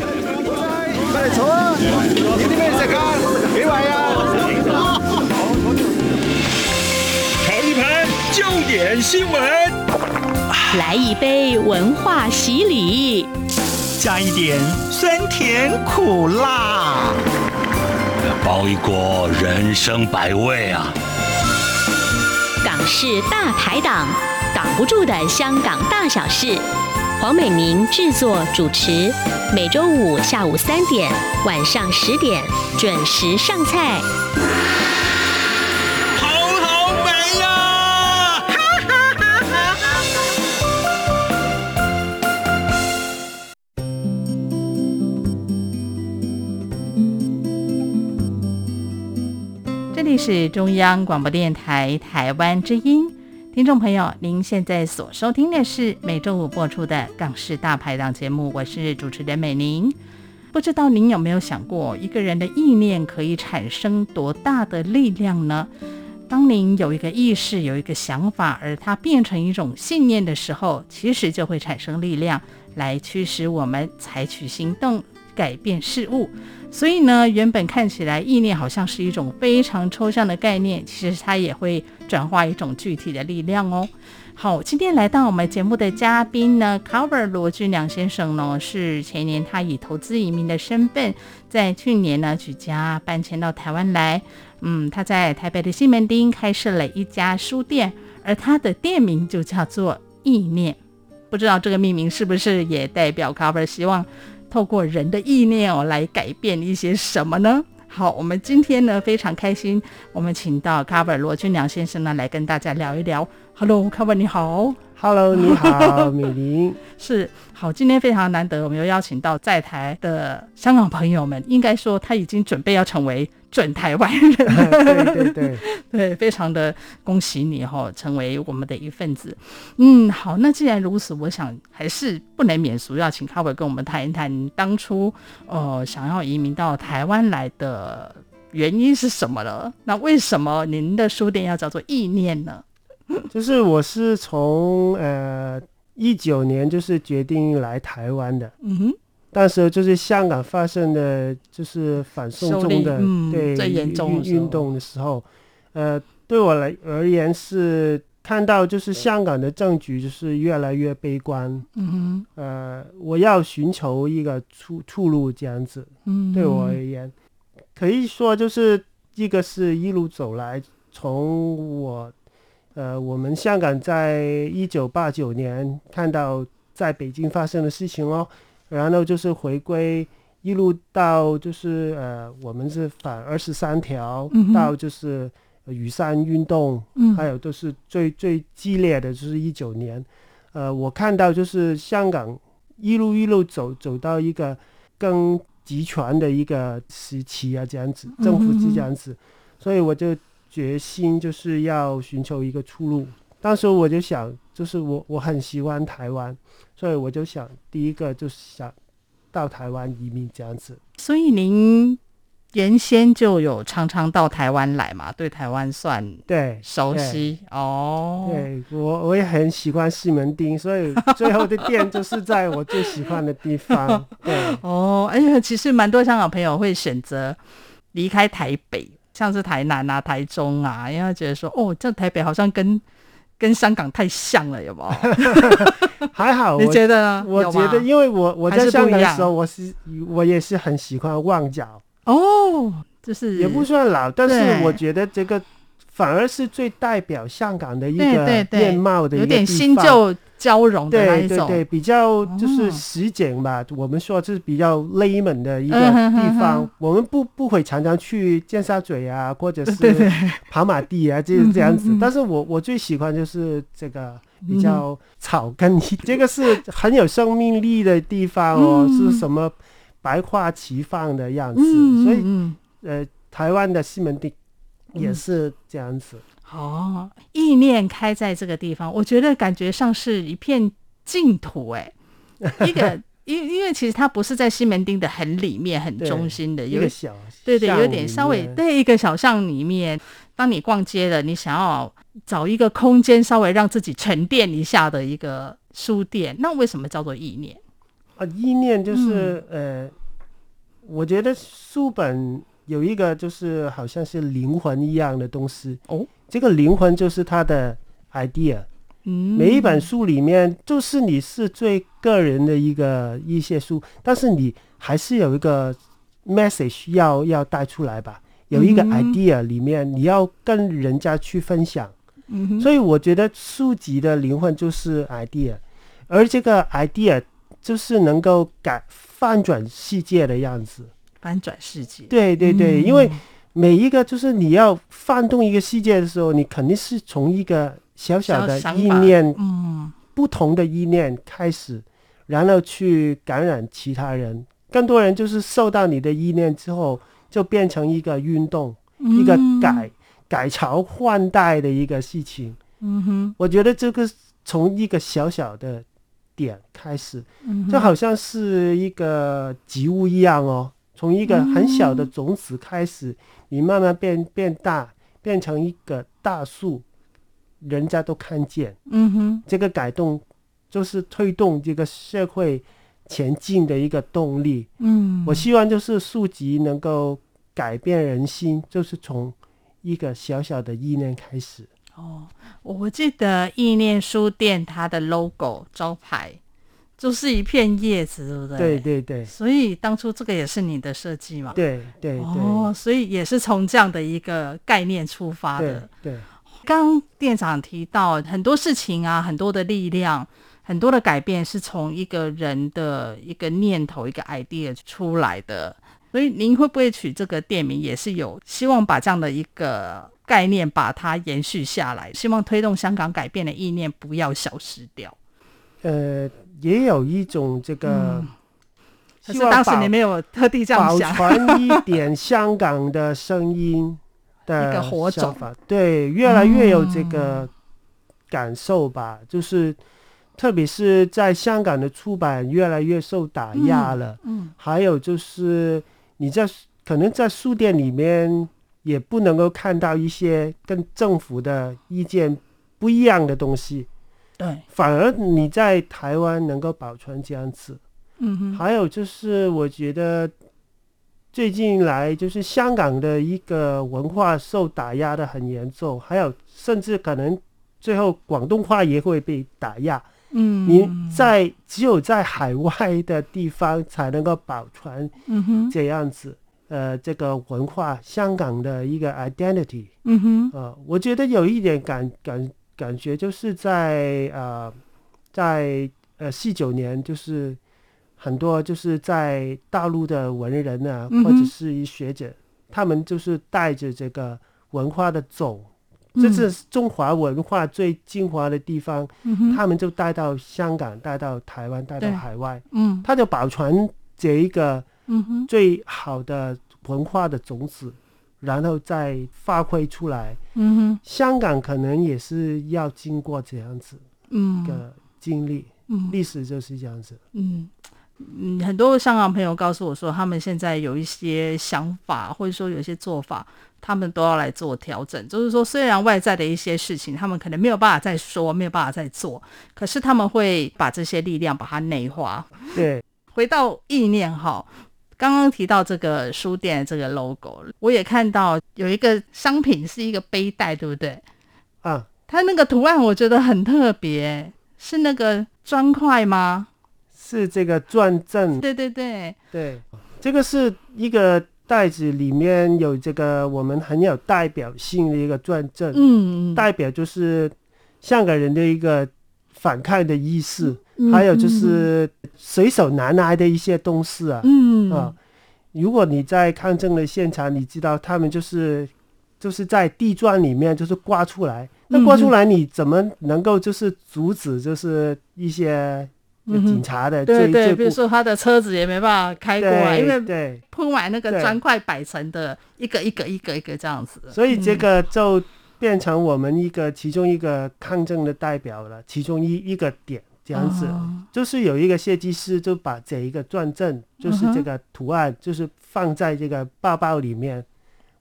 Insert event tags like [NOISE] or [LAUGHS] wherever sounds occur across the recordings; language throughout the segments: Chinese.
快来坐啊！有啲咩食啊？几位啊？炒一盘焦点新闻，来一杯文化洗礼，加一点酸甜苦辣，包一锅人生百味啊！港式大排档，挡不住的香港大小事。黄美明制作主持，每周五下午三点、晚上十点准时上菜。好好美呀！哈哈哈哈哈！这里是中央广播电台台湾之音。听众朋友，您现在所收听的是每周五播出的《港式大排档》节目，我是主持人美玲。不知道您有没有想过，一个人的意念可以产生多大的力量呢？当您有一个意识、有一个想法，而它变成一种信念的时候，其实就会产生力量，来驱使我们采取行动，改变事物。所以呢，原本看起来意念好像是一种非常抽象的概念，其实它也会转化一种具体的力量哦。好，今天来到我们节目的嘉宾呢，Cover 罗俊良先生呢，是前年他以投资移民的身份，在去年呢举家搬迁到台湾来。嗯，他在台北的西门町开设了一家书店，而他的店名就叫做意念。不知道这个命名是不是也代表 Cover 希望透过人的意念哦，来改变一些什么呢？好，我们今天呢非常开心，我们请到 Cover 罗俊良先生呢来跟大家聊一聊。Hello，Cover 你好。Hello，[LAUGHS] 你好，美玲。是，好，今天非常难得，我们又邀请到在台的香港朋友们，应该说他已经准备要成为准台湾人。[LAUGHS] 对对对 [LAUGHS] 对，非常的恭喜你哈，成为我们的一份子。嗯，好，那既然如此，我想还是不能免俗，要请 Cover 跟我们谈一谈当初呃想要移民到台湾来的原因是什么了？那为什么您的书店要叫做意念呢？[LAUGHS] 就是我是从呃一九年就是决定来台湾的，嗯哼，当时就是香港发生的就是反送中的、嗯、对运动的时候，呃，对我来而言是看到就是香港的政局就是越来越悲观，嗯哼，呃，我要寻求一个出出路这样子，嗯，对我而言，可以说就是一个是一路走来从我。呃，我们香港在一九八九年看到在北京发生的事情哦，然后就是回归，一路到就是呃，我们是反二十三条，到就是雨伞运动，嗯，还有都是最最激烈的就是一九年，呃，我看到就是香港一路一路走走到一个更集权的一个时期啊，这样子，政府是这样子，所以我就。决心就是要寻求一个出路。当时我就想，就是我我很喜欢台湾，所以我就想第一个就是想到台湾移民这样子。所以您原先就有常常到台湾来嘛？对台湾算对熟悉哦。对我我也很喜欢西门町，所以 [LAUGHS] 最后的店就是在我最喜欢的地方。[LAUGHS] 对哦，哎呀，其实蛮多香港朋友会选择离开台北。像是台南啊、台中啊，因为他觉得说，哦，这台北好像跟跟香港太像了，有没有？[LAUGHS] 还好，你觉得呢？我觉得，因为我我在香港的时候，我是我也是很喜欢旺角哦，就是也不算老，但是我觉得这个反而是最代表香港的一个面貌的一个地方，有点新旧。交融的那一种，对对对，比较就是实景吧。哦、我们说这是比较 layman 的一个地方。嗯、我们不不会常常去尖沙咀啊，或者是 [LAUGHS] 跑马地啊，就是这样子。但是我我最喜欢就是这个比较草根，嗯、这个是很有生命力的地方哦，嗯、是什么百花齐放的样子。嗯、所以呃，台湾的西门町也是这样子。哦，意念开在这个地方，我觉得感觉上是一片净土哎。[LAUGHS] 一个因因为其实它不是在西门町的很里面、很中心的，有一个小对对，有点稍微对一个小巷里面。当你逛街了，你想要找一个空间，稍微让自己沉淀一下的一个书店，那为什么叫做意念？啊，意念就是、嗯、呃，我觉得书本有一个就是好像是灵魂一样的东西。哦，这个灵魂就是他的 idea。嗯，每一本书里面，就是你是最个人的一个一些书，但是你还是有一个 message 要要带出来吧，有一个 idea 里面你要跟人家去分享。嗯，所以我觉得书籍的灵魂就是 idea，而这个 idea 就是能够改翻转世界的样子。翻转世界。对对对，嗯，因为每一个就是你要翻动一个世界的时候，你肯定是从一个。小小的意念，嗯，不同的意念开始，然后去感染其他人，更多人就是受到你的意念之后，就变成一个运动，一个改改朝换代的一个事情。嗯哼，我觉得这个从一个小小的点开始，就好像是一个植物一样哦，从一个很小的种子开始，你慢慢变变大，变成一个大树。人家都看见，嗯哼，这个改动就是推动这个社会前进的一个动力。嗯，我希望就是书籍能够改变人心，就是从一个小小的意念开始。哦，我记得意念书店它的 logo 招牌就是一片叶子，对不对？对对对。所以当初这个也是你的设计嘛？对对对。哦，所以也是从这样的一个概念出发的。对。对刚店长提到很多事情啊，很多的力量，很多的改变是从一个人的一个念头、一个 idea 出来的。所以您会不会取这个店名，也是有希望把这样的一个概念把它延续下来，希望推动香港改变的意念不要消失掉。呃，也有一种这个，嗯、可是当时你没有特地这样想，保存一点香港的声音。的 [LAUGHS] 一个火种，对，越来越有这个感受吧。嗯、就是，特别是在香港的出版越来越受打压了。嗯，嗯还有就是你在可能在书店里面也不能够看到一些跟政府的意见不一样的东西。对，反而你在台湾能够保存这样子。嗯哼，还有就是我觉得。最近来就是香港的一个文化受打压的很严重，还有甚至可能最后广东话也会被打压。嗯，你在只有在海外的地方才能够保存，嗯哼，这样子，呃，这个文化，香港的一个 identity。嗯哼，呃，我觉得有一点感感感觉就是在呃，在呃四九年就是。很多就是在大陆的文人啊，嗯、或者是一学者，他们就是带着这个文化的种，这、嗯、是中华文化最精华的地方，嗯、他们就带到香港，带到台湾，带到海外，嗯，他就保存这一个最好的文化的种子，嗯、然后再发挥出来。嗯哼，香港可能也是要经过这样子一个经历，嗯，历史就是这样子，嗯。嗯，很多香港朋友告诉我说，他们现在有一些想法，或者说有一些做法，他们都要来做调整。就是说，虽然外在的一些事情，他们可能没有办法再说，没有办法再做，可是他们会把这些力量把它内化。对，回到意念哈，刚刚提到这个书店这个 logo，我也看到有一个商品是一个背带，对不对？啊，它那个图案我觉得很特别，是那个砖块吗？是这个转正，对对对。对，这个是一个袋子，里面有这个我们很有代表性的一个转正，嗯，代表就是香港人的一个反抗的意识，嗯、还有就是随手拿来的一些东西啊，嗯。啊，如果你在抗争的现场，你知道他们就是就是在地砖里面就是刮出来，那刮出来你怎么能够就是阻止就是一些。警察的、嗯、对对，比如说他的车子也没办法开过来，因为对。铺满那个砖块摆成的一个一个一个一个这样子，所以这个就变成我们一个其中一个抗争的代表了，其中一一个点这样子，哦、就是有一个设计师就把这一个转正，就是这个图案，就是放在这个包包里面，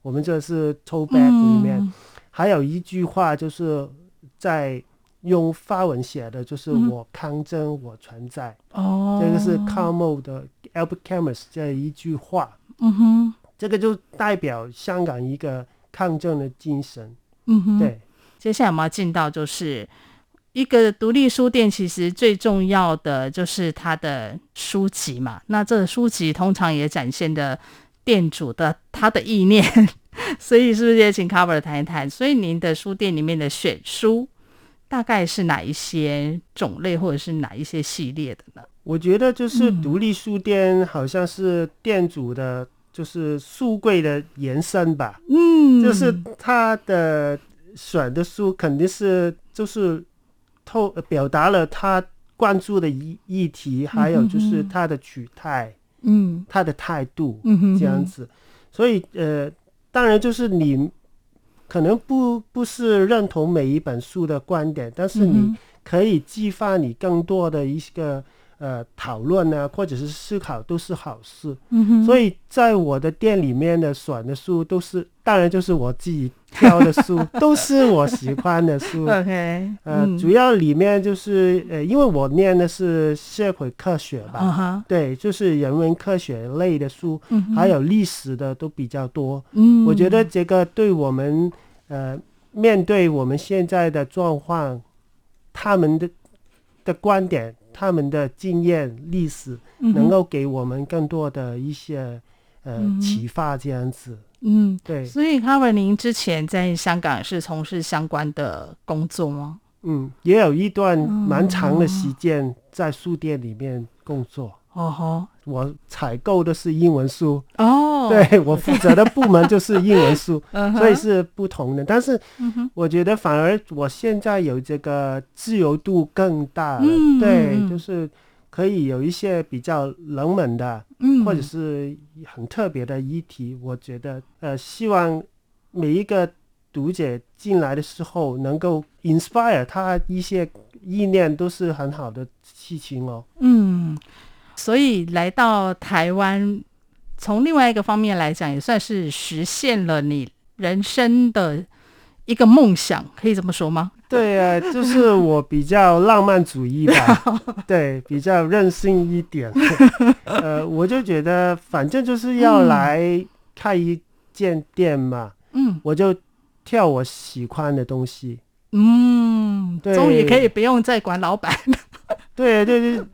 我们这是 tote bag 里面，嗯、还有一句话就是在。用法文写的，就是我抗争，我存在。哦，这个是 Camus 的 Albert Camus 这一句话。嗯哼，这个就代表香港一个抗争的精神。嗯哼，对。接下来我们要进到就是一个独立书店，其实最重要的就是它的书籍嘛。那这个书籍通常也展现的店主的他的意念。所以是不是也请 Cover 谈一谈？所以您的书店里面的选书大概是哪一些种类，或者是哪一些系列的呢？我觉得就是独立书店好像是店主的，就是书柜的延伸吧。嗯，就是他的选的书肯定是就是透表达了他关注的议议题，还有就是他的取态，嗯，他的态度，嗯，这样子。所以呃。当然，就是你可能不不是认同每一本书的观点，但是你可以激发你更多的一个呃讨论呢，或者是思考，都是好事。嗯哼。所以在我的店里面的选的书都是，当然就是我自己挑的书，[LAUGHS] 都是我喜欢的书。[LAUGHS] OK。呃，主要里面就是呃，因为我念的是社会科学吧，uh huh. 对，就是人文科学类的书，嗯、还有历史的都比较多。嗯，我觉得这个对我们呃面对我们现在的状况，他们的的观点。他们的经验、历史能够给我们更多的一些、嗯、呃启发，这样子。嗯，对。所以，Cover，您之前在香港是从事相关的工作吗？嗯，也有一段蛮长的时间在书店里面工作。哦吼，我采购的是英文书。哦，对，我负责的部门就是英文书，[LAUGHS] 所以是不同的。但是，嗯我觉得反而我现在有这个自由度更大了。嗯、对，就是可以有一些比较冷门的，嗯、或者是很特别的议题。我觉得，呃，希望每一个读者进来的时候能够 inspire 他一些意念，都是很好的事情哦。嗯。所以来到台湾，从另外一个方面来讲，也算是实现了你人生的一个梦想，可以这么说吗？[LAUGHS] 对啊，就是我比较浪漫主义吧，[LAUGHS] 对，比较任性一点。[LAUGHS] 呃，我就觉得反正就是要来开一间店嘛，嗯，我就跳我喜欢的东西，嗯，对，终于可以不用再管老板。对对对，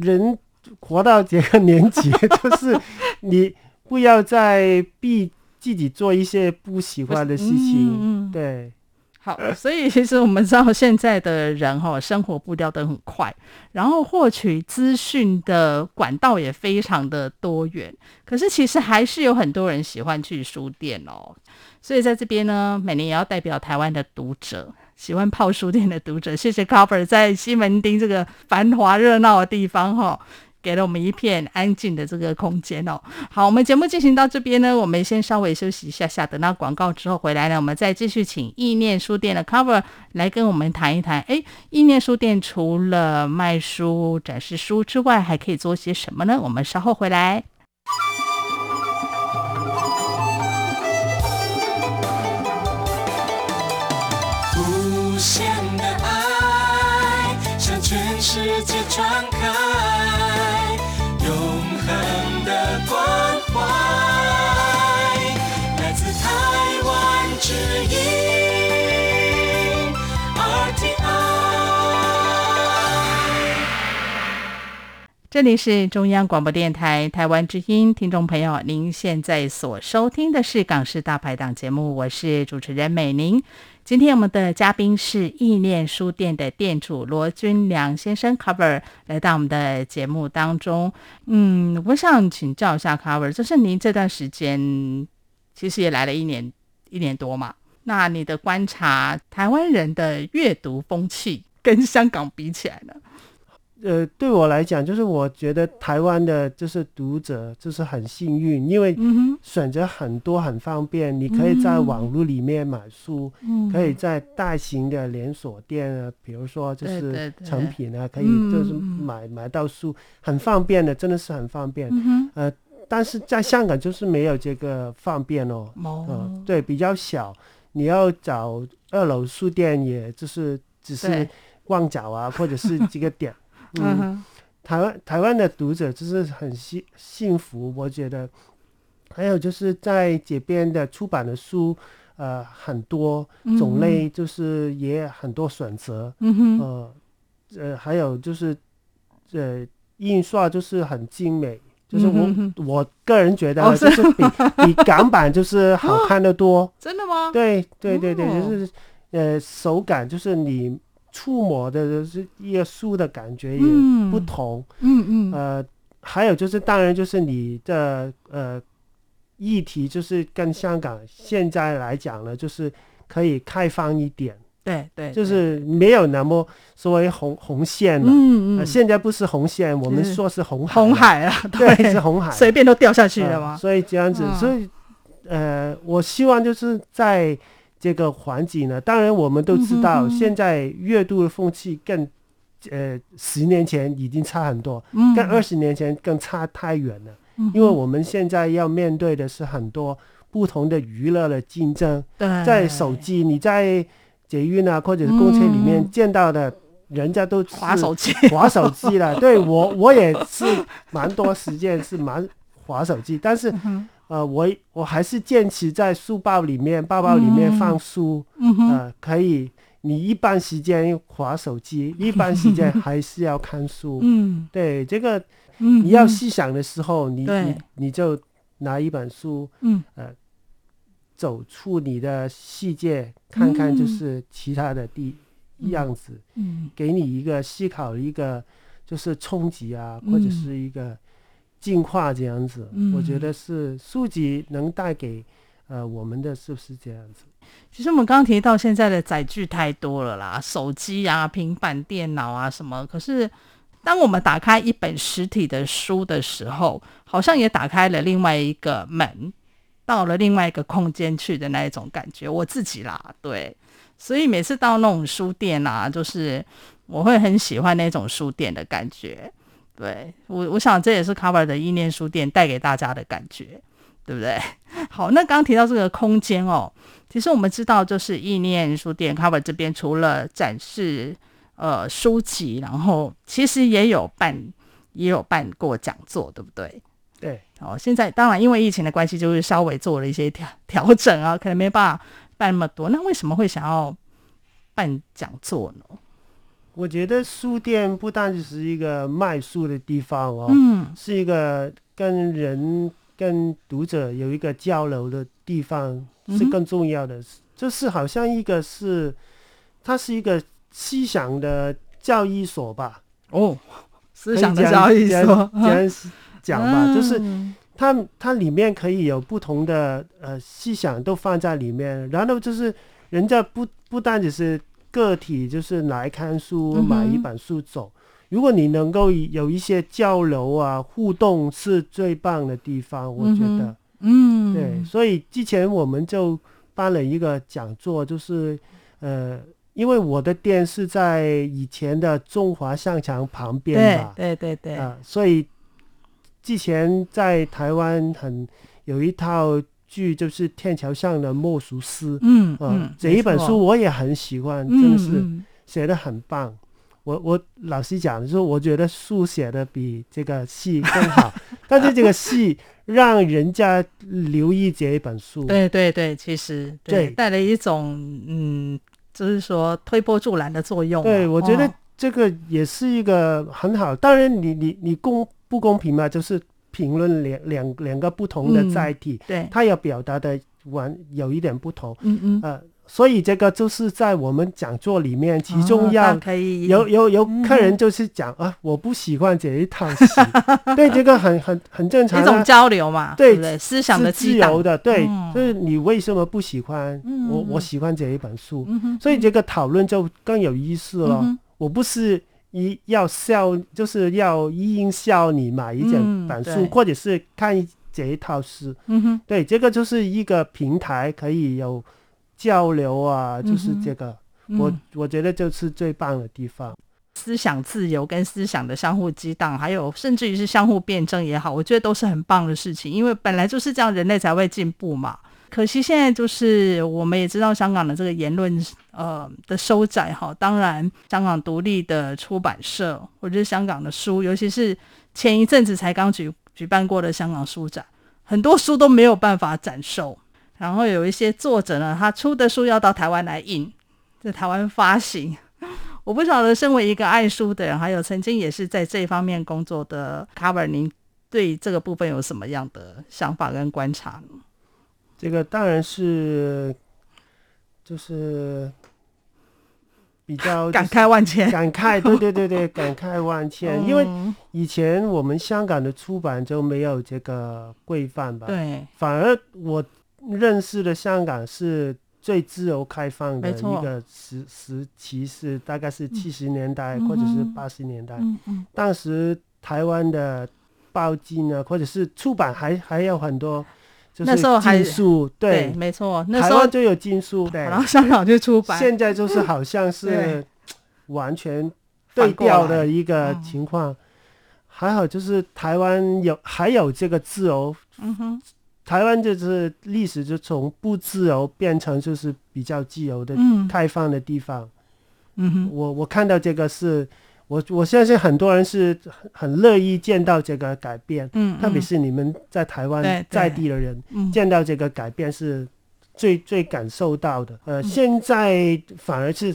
人。活到这个年纪，[LAUGHS] 就是你不要再逼自己做一些不喜欢的事情。嗯、对，好，所以其实我们知道现在的人哈，生活步调都很快，然后获取资讯的管道也非常的多元。可是其实还是有很多人喜欢去书店哦。所以在这边呢，每年也要代表台湾的读者，喜欢泡书店的读者，谢谢 Cover 在西门町这个繁华热闹的地方哈。给了我们一片安静的这个空间哦。好，我们节目进行到这边呢，我们先稍微休息一下下，等到广告之后回来呢，我们再继续请意念书店的 Cover 来跟我们谈一谈。哎，意念书店除了卖书、展示书之外，还可以做些什么呢？我们稍后回来。这里是中央广播电台台湾之音，听众朋友，您现在所收听的是《港式大排档》节目，我是主持人美玲。今天我们的嘉宾是意念书店的店主罗君良先生，Cover 来到我们的节目当中。嗯，我想请教一下 Cover，就是您这段时间其实也来了一年一年多嘛？那你的观察，台湾人的阅读风气跟香港比起来呢？呃，对我来讲，就是我觉得台湾的就是读者就是很幸运，因为选择很多很方便，你可以在网络里面买书，可以在大型的连锁店啊，比如说就是成品啊，可以就是买买到书，很方便的，真的是很方便。呃，但是在香港就是没有这个方便哦，嗯，对，比较小，你要找二楼书店，也就是只是。旺角啊，或者是几个点。嗯，台湾台湾的读者就是很幸幸福，我觉得。还有就是在这边的出版的书，呃，很多种类，就是也很多选择。嗯哼。呃，呃，还有就是，呃，印刷就是很精美。就是我、嗯、我个人觉得，就是比、比港版就是好 [LAUGHS] 看的多。哦、真的吗？对对对对，哦、就是呃手感，就是你触摸的就是一个书的感觉也不同。嗯嗯。嗯呃，还有就是当然就是你的呃议题，就是跟香港现在来讲呢，就是可以开放一点。对对，就是没有那么所谓红红线了。嗯嗯，现在不是红线，我们说是红海。红海啊，[LAUGHS] 对，是红海，随便都掉下去了吗？所以这样子，所以呃，我希望就是在这个环境呢，当然我们都知道，现在阅读的风气更呃十年前已经差很多，跟二十年前更差太远了。因为我们现在要面对的是很多不同的娱乐的竞争，在手机，你在。捷运啊，或者是公车里面见到的，人家都划手机，划手机了。对我，我也是蛮多时间是蛮划手机，但是，呃，我我还是坚持在书包里面、包包里面放书，呃，可以。你一般时间划手机，一般时间还是要看书。[LAUGHS] 嗯，对，这个，你要细想的时候，你你你就拿一本书，嗯，呃。走出你的世界，看看就是其他的地样子，嗯，给你一个思考，一个就是冲击啊，或者是一个进化这样子。嗯，我觉得是书籍能带给呃我们的，是不是这样子？其实我们刚刚提到现在的载具太多了啦，手机啊、平板电脑啊什么。可是当我们打开一本实体的书的时候，好像也打开了另外一个门。到了另外一个空间去的那一种感觉，我自己啦，对，所以每次到那种书店啊，就是我会很喜欢那种书店的感觉，对，我我想这也是 Cover 的意念书店带给大家的感觉，对不对？[LAUGHS] 好，那刚刚提到这个空间哦，其实我们知道，就是意念书店 Cover 这边除了展示呃书籍，然后其实也有办也有办过讲座，对不对？对，哦，现在当然因为疫情的关系，就是稍微做了一些调调整啊，可能没办法办那么多。那为什么会想要办讲座呢？我觉得书店不单只是一个卖书的地方哦，嗯，是一个跟人跟读者有一个交流的地方，是更重要的。就、嗯、是好像一个是，它是一个思想的交易所吧？哦，思想的交易所。[LAUGHS] 讲吧，就是它它里面可以有不同的呃思想都放在里面，然后就是人家不不单只是个体，就是来看书买一本书走。如果你能够有一些交流啊互动，是最棒的地方，我觉得，嗯，对，所以之前我们就办了一个讲座，就是呃，因为我的店是在以前的中华商场旁边嘛，对对对对，啊，所以。之前在台湾很有一套剧，就是《天桥上的魔术师》。嗯嗯，这一本书我也很喜欢，真的是写得很棒。我我老实讲，就是我觉得书写的比这个戏更好，[LAUGHS] 但是这个戏让人家留意这一本书。对对对，其实对带了一种嗯，就是说推波助澜的作用。对，我觉得这个也是一个很好。当然你，你你你公。不公平嘛？就是评论两两两个不同的载体，嗯、对，他要表达的完有一点不同，嗯嗯，呃，所以这个就是在我们讲座里面，其中要有有有客人就是讲、嗯、啊，我不喜欢这一套戏，[LAUGHS] 对，这个很很很正常、啊，一种交流嘛，对，对，思想的自由的，对，嗯、就是你为什么不喜欢？嗯、我我喜欢这一本书，嗯、所以这个讨论就更有意思了。嗯、我不是。一要笑，就是要应笑你买一整本书，嗯、或者是看这一套书。嗯哼，对，这个就是一个平台，可以有交流啊，就是这个，嗯、我我觉得就是最棒的地方。思想自由跟思想的相互激荡，还有甚至于是相互辩证也好，我觉得都是很棒的事情，因为本来就是这样，人类才会进步嘛。可惜现在就是我们也知道香港的这个言论呃的收窄哈。当然，香港独立的出版社或者是香港的书，尤其是前一阵子才刚举举办过的香港书展，很多书都没有办法展售。然后有一些作者呢，他出的书要到台湾来印，在台湾发行。[LAUGHS] 我不晓得，身为一个爱书的人，还有曾经也是在这方面工作的卡瓦，您对这个部分有什么样的想法跟观察呢？这个当然是，就是比较感慨万千，感慨，对对对对，[LAUGHS] 感慨万千。因为以前我们香港的出版就没有这个规范吧？对，反而我。认识的香港是最自由开放的一个时时期，是大概是七十年代或者是八十年代。嗯嗯，当时台湾的报经呢，或者是出版还还有很多，就是禁书。对，没错，那时候就有金书，对，然后香港就出版。现在就是好像 [LAUGHS] 是完全对调的一个情况。还好就是台湾有还有这个自由。嗯哼。台湾就是历史就从不自由变成就是比较自由的开放的地方。嗯哼，我我看到这个是，我我相信很多人是很很乐意见到这个改变。嗯，特别是你们在台湾在地的人，见到这个改变是最最感受到的。呃，现在反而是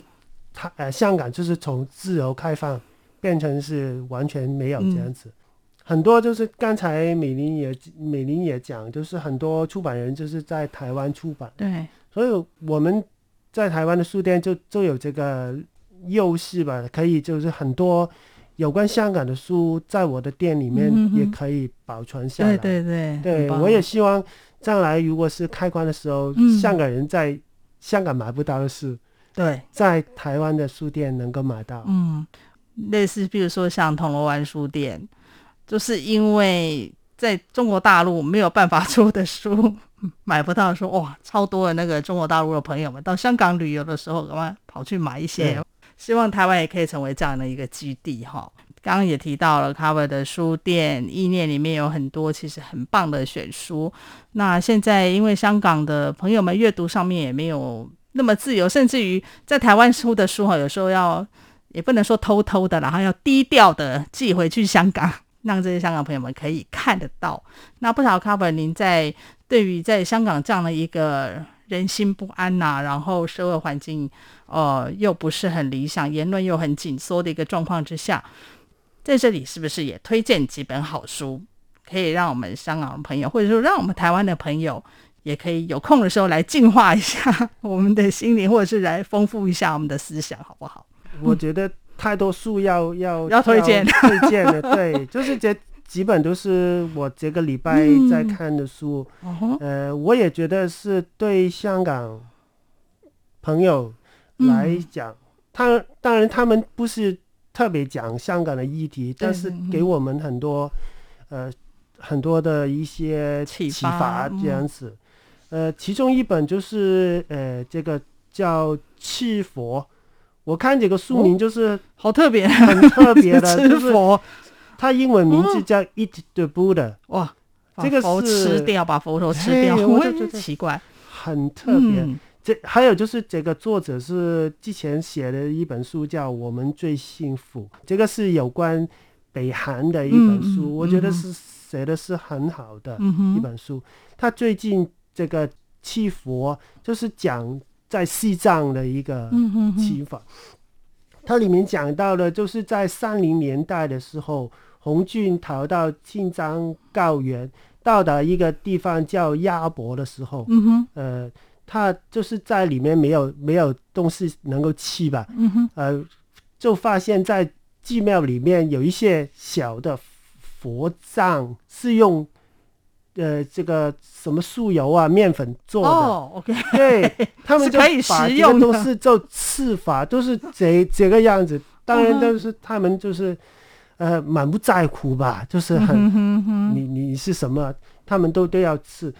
他呃香港就是从自由开放变成是完全没有这样子。很多就是刚才美玲也美玲也讲，就是很多出版人就是在台湾出版，对，所以我们在台湾的书店就就有这个优势吧，可以就是很多有关香港的书在我的店里面也可以保存下来。对对对，对我也希望将来如果是开关的时候，嗯、香港人在香港买不到的书，对，在台湾的书店能够买到。嗯，类似比如说像铜锣湾书店。就是因为在中国大陆没有办法出的书 [LAUGHS] 买不到，说哇，超多的那个中国大陆的朋友们到香港旅游的时候，赶快跑去买一些。希望台湾也可以成为这样的一个基地哈。刚刚也提到了 Cover 的书店意念里面有很多其实很棒的选书。那现在因为香港的朋友们阅读上面也没有那么自由，甚至于在台湾出的书哈，有时候要也不能说偷偷的，然后要低调的寄回去香港。[LAUGHS] 让这些香港朋友们可以看得到。那不少 Cover，您在对于在香港这样的一个人心不安呐、啊，然后社会环境呃又不是很理想，言论又很紧缩的一个状况之下，在这里是不是也推荐几本好书，可以让我们香港的朋友，或者说让我们台湾的朋友，也可以有空的时候来净化一下 [LAUGHS] 我们的心灵，或者是来丰富一下我们的思想，好不好？我觉得。太多书要要要推荐推荐的，对，[LAUGHS] 就是这几本都是我这个礼拜在看的书。嗯、呃，我也觉得是对香港朋友来讲，他、嗯、当然他们不是特别讲香港的议题，但是给我们很多呃很多的一些启发这样子。呃，其中一本就是呃这个叫《吃佛》。我看这个书名就是好特别，很特别的，[LAUGHS] 就是它英文名字叫 Eat the Buddha。哇，这个是吃掉，把佛头吃掉，我觉得奇怪，很特别。这还有就是这个作者是之前写的一本书叫《我们最幸福》，这个是有关北韩的一本书，我觉得是写的是很好的一本书。他最近这个七佛就是讲。在西藏的一个情况，它里面讲到的，就是在三零年代的时候，红军逃到青藏高原，到达一个地方叫鸭脖的时候，嗯哼，呃，他就是在里面没有没有东西能够吃吧，嗯哼，呃，就发现在寺庙里面有一些小的佛像是用。呃，这个什么酥油啊、面粉做的。对，他们就 [LAUGHS] 把这个东西做吃法，都是这这个样子。当然都是他们就是呃满不在乎吧，就是很你你是什么，他们都都要吃。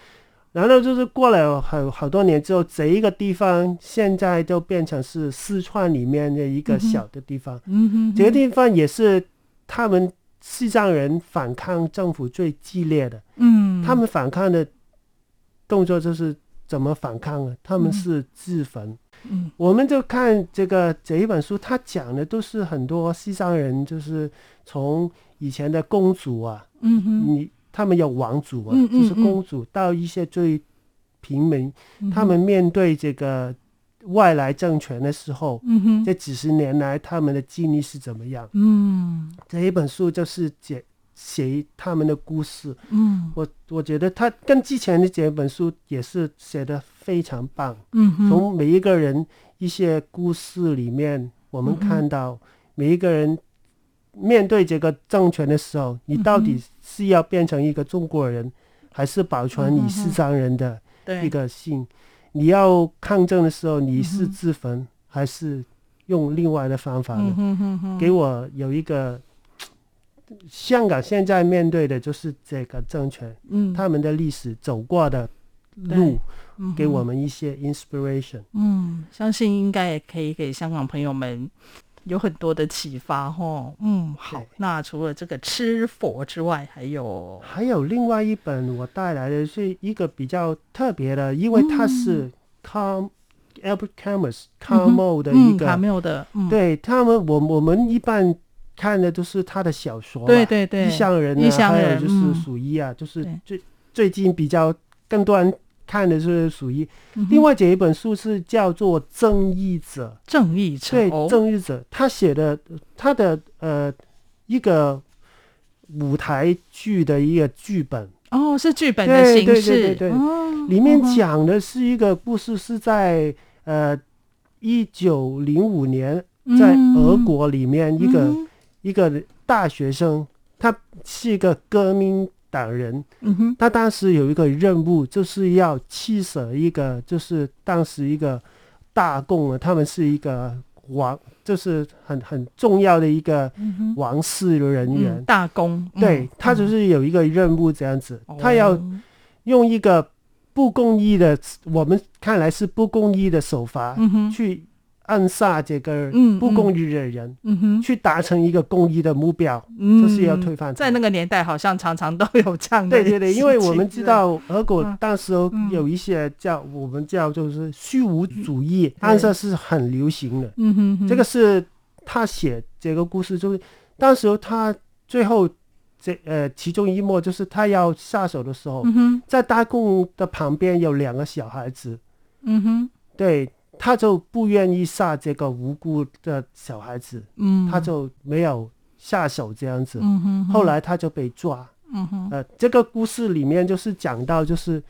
然后就是过了好好多年之后，这一个地方现在就变成是四川里面的一个小的地方。嗯哼，这个地方也是他们。西藏人反抗政府最激烈的，嗯，他们反抗的动作就是怎么反抗啊？他们是自焚，嗯，我们就看这个这一本书，他讲的都是很多西藏人，就是从以前的公主啊，嗯哼，你他们有王族啊，嗯嗯嗯就是公主，到一些最平民，嗯、他们面对这个外来政权的时候，嗯哼，这几十年来他们的经历是怎么样？嗯，这一本书就是写写他们的故事。嗯，我我觉得他跟之前的这本书也是写的。非常棒。嗯，从每一个人一些故事里面，我们看到每一个人面对这个政权的时候，你到底是要变成一个中国人，还是保存你是商人的一个性？你要抗争的时候，你是自焚还是用另外的方法呢？给我有一个香港现在面对的就是这个政权，嗯。他们的历史走过的路。给我们一些 inspiration，嗯，相信应该也可以给香港朋友们有很多的启发哦。嗯，好，那除了这个吃佛之外，还有还有另外一本我带来的是一个比较特别的，因为它是 Car Albert Camus Camus 的一个卡缪的，对他们，我我们一般看的都是他的小说，对对对，异乡人，异乡人，还有就是鼠疫啊，就是最最近比较更多人。看的是属于另外这一本书是叫做《正义者》，正义者对，正义者他写的他的呃一个舞台剧的一个剧本。哦，是剧本的形式，对对对对，哦、里面讲的是一个故事，是在呃一九零五年在俄国里面一个、嗯、一个大学生，他是一个革命。党人，嗯哼，他当时有一个任务，就是要驱使一个，就是当时一个大共啊，他们是一个王，就是很很重要的一个王室的人员。嗯、大公，对、嗯、他就是有一个任务这样子，嗯、他要用一个不公义的，哦、我们看来是不公义的手法去。暗杀这个不公义的人，去达成一个公义的目标，嗯、就是要推翻。在那个年代，好像常常都有这样的。对对对，因为我们知道俄国当时有一些叫、嗯、我们叫就是虚无主义，暗杀、嗯、是很流行的。嗯哼哼，这个是他写这个故事，就是当时他最后这呃其中一幕就是他要下手的时候，嗯、在大共的旁边有两个小孩子。嗯哼，对。他就不愿意杀这个无辜的小孩子，嗯，他就没有下手这样子。嗯哼哼，后来他就被抓。嗯哼，呃，这个故事里面就是讲到，就是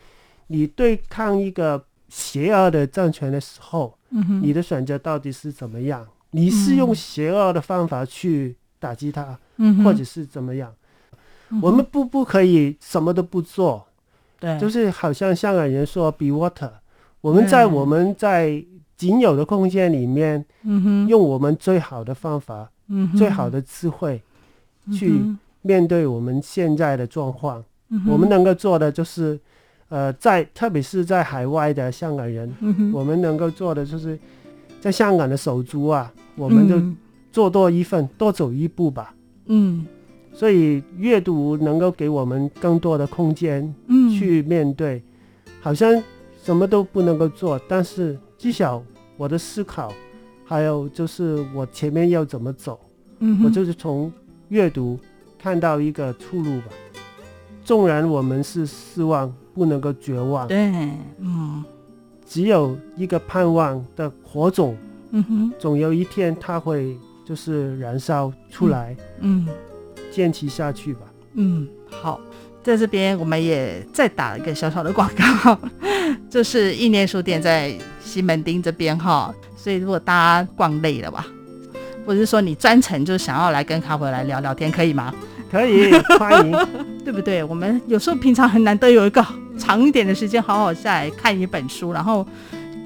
你对抗一个邪恶的政权的时候，嗯哼，你的选择到底是怎么样？你是用邪恶的方法去打击他，或者是怎么样？嗯，我们不不可以什么都不做，对，就是好像香港人说 “be water”，我们在我们在。仅有的空间里面，嗯、用我们最好的方法、嗯、最好的智慧，去面对我们现在的状况。嗯、我们能够做的就是，呃，在特别是在海外的香港人，嗯、我们能够做的就是，在香港的手足啊，我们就做多一份，嗯、多走一步吧。嗯，所以阅读能够给我们更多的空间，去面对。嗯、好像什么都不能够做，但是。至少我的思考，还有就是我前面要怎么走，嗯，我就是从阅读看到一个出路吧。纵然我们是失望，不能够绝望，对，嗯，只有一个盼望的火种，嗯哼，总有一天它会就是燃烧出来，嗯，坚持下去吧。嗯，好。在这边，我们也再打一个小小的广告，[LAUGHS] 就是意念书店在西门町这边哈。所以如果大家逛累了吧，或者是说你专程就想要来跟咖啡来聊聊天，可以吗？可以，[LAUGHS] 欢迎，对不对？我们有时候平常很难得有一个长一点的时间，好好下来看一本书，然后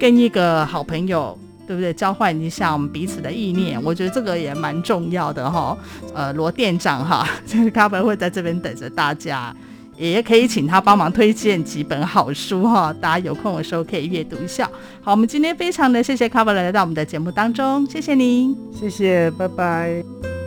跟一个好朋友，对不对？交换一下我们彼此的意念，我觉得这个也蛮重要的哈。呃，罗店长哈，[LAUGHS] 就是咖啡会在这边等着大家。也可以请他帮忙推荐几本好书哈，大家有空的时候可以阅读一下。好，我们今天非常的谢谢卡佛来到我们的节目当中，谢谢您，谢谢，拜拜。